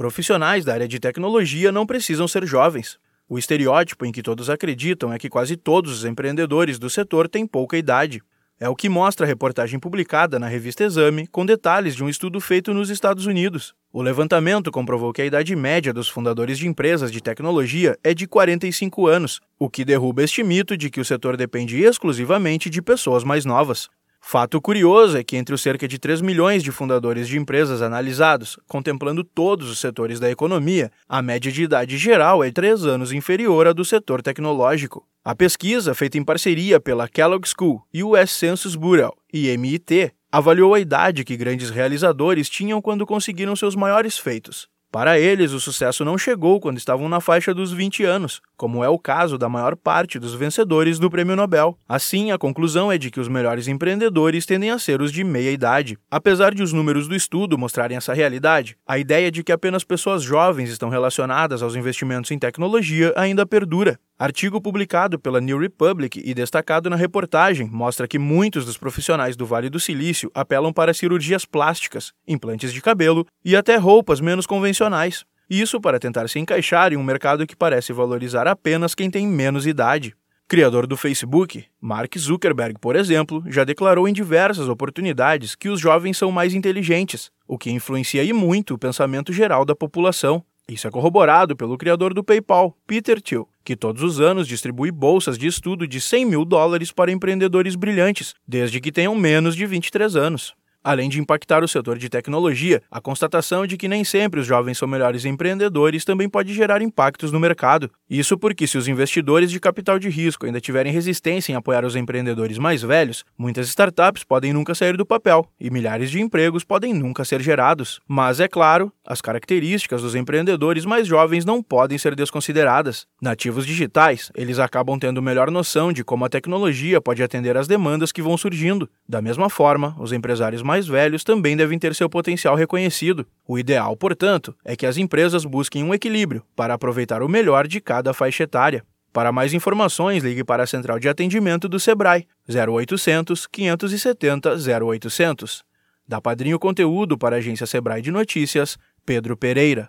Profissionais da área de tecnologia não precisam ser jovens. O estereótipo em que todos acreditam é que quase todos os empreendedores do setor têm pouca idade. É o que mostra a reportagem publicada na revista Exame, com detalhes de um estudo feito nos Estados Unidos. O levantamento comprovou que a idade média dos fundadores de empresas de tecnologia é de 45 anos, o que derruba este mito de que o setor depende exclusivamente de pessoas mais novas. Fato curioso é que entre os cerca de 3 milhões de fundadores de empresas analisados, contemplando todos os setores da economia, a média de idade geral é 3 anos inferior à do setor tecnológico. A pesquisa, feita em parceria pela Kellogg School, US Census Bureau e MIT, avaliou a idade que grandes realizadores tinham quando conseguiram seus maiores feitos. Para eles, o sucesso não chegou quando estavam na faixa dos 20 anos, como é o caso da maior parte dos vencedores do Prêmio Nobel. Assim, a conclusão é de que os melhores empreendedores tendem a ser os de meia idade. Apesar de os números do estudo mostrarem essa realidade, a ideia de que apenas pessoas jovens estão relacionadas aos investimentos em tecnologia ainda perdura. Artigo publicado pela New Republic e destacado na reportagem mostra que muitos dos profissionais do Vale do Silício apelam para cirurgias plásticas, implantes de cabelo e até roupas menos convencionais. Isso para tentar se encaixar em um mercado que parece valorizar apenas quem tem menos idade. Criador do Facebook, Mark Zuckerberg, por exemplo, já declarou em diversas oportunidades que os jovens são mais inteligentes, o que influencia e muito o pensamento geral da população. Isso é corroborado pelo criador do PayPal, Peter Thiel, que todos os anos distribui bolsas de estudo de 100 mil dólares para empreendedores brilhantes, desde que tenham menos de 23 anos. Além de impactar o setor de tecnologia, a constatação de que nem sempre os jovens são melhores empreendedores também pode gerar impactos no mercado. Isso porque, se os investidores de capital de risco ainda tiverem resistência em apoiar os empreendedores mais velhos, muitas startups podem nunca sair do papel e milhares de empregos podem nunca ser gerados. Mas, é claro, as características dos empreendedores mais jovens não podem ser desconsideradas. Nativos digitais, eles acabam tendo melhor noção de como a tecnologia pode atender às demandas que vão surgindo. Da mesma forma, os empresários mais velhos também devem ter seu potencial reconhecido. O ideal, portanto, é que as empresas busquem um equilíbrio para aproveitar o melhor de cada faixa etária. Para mais informações, ligue para a central de atendimento do Sebrae 0800 570 0800. Da Padrinho Conteúdo para a agência Sebrae de Notícias, Pedro Pereira.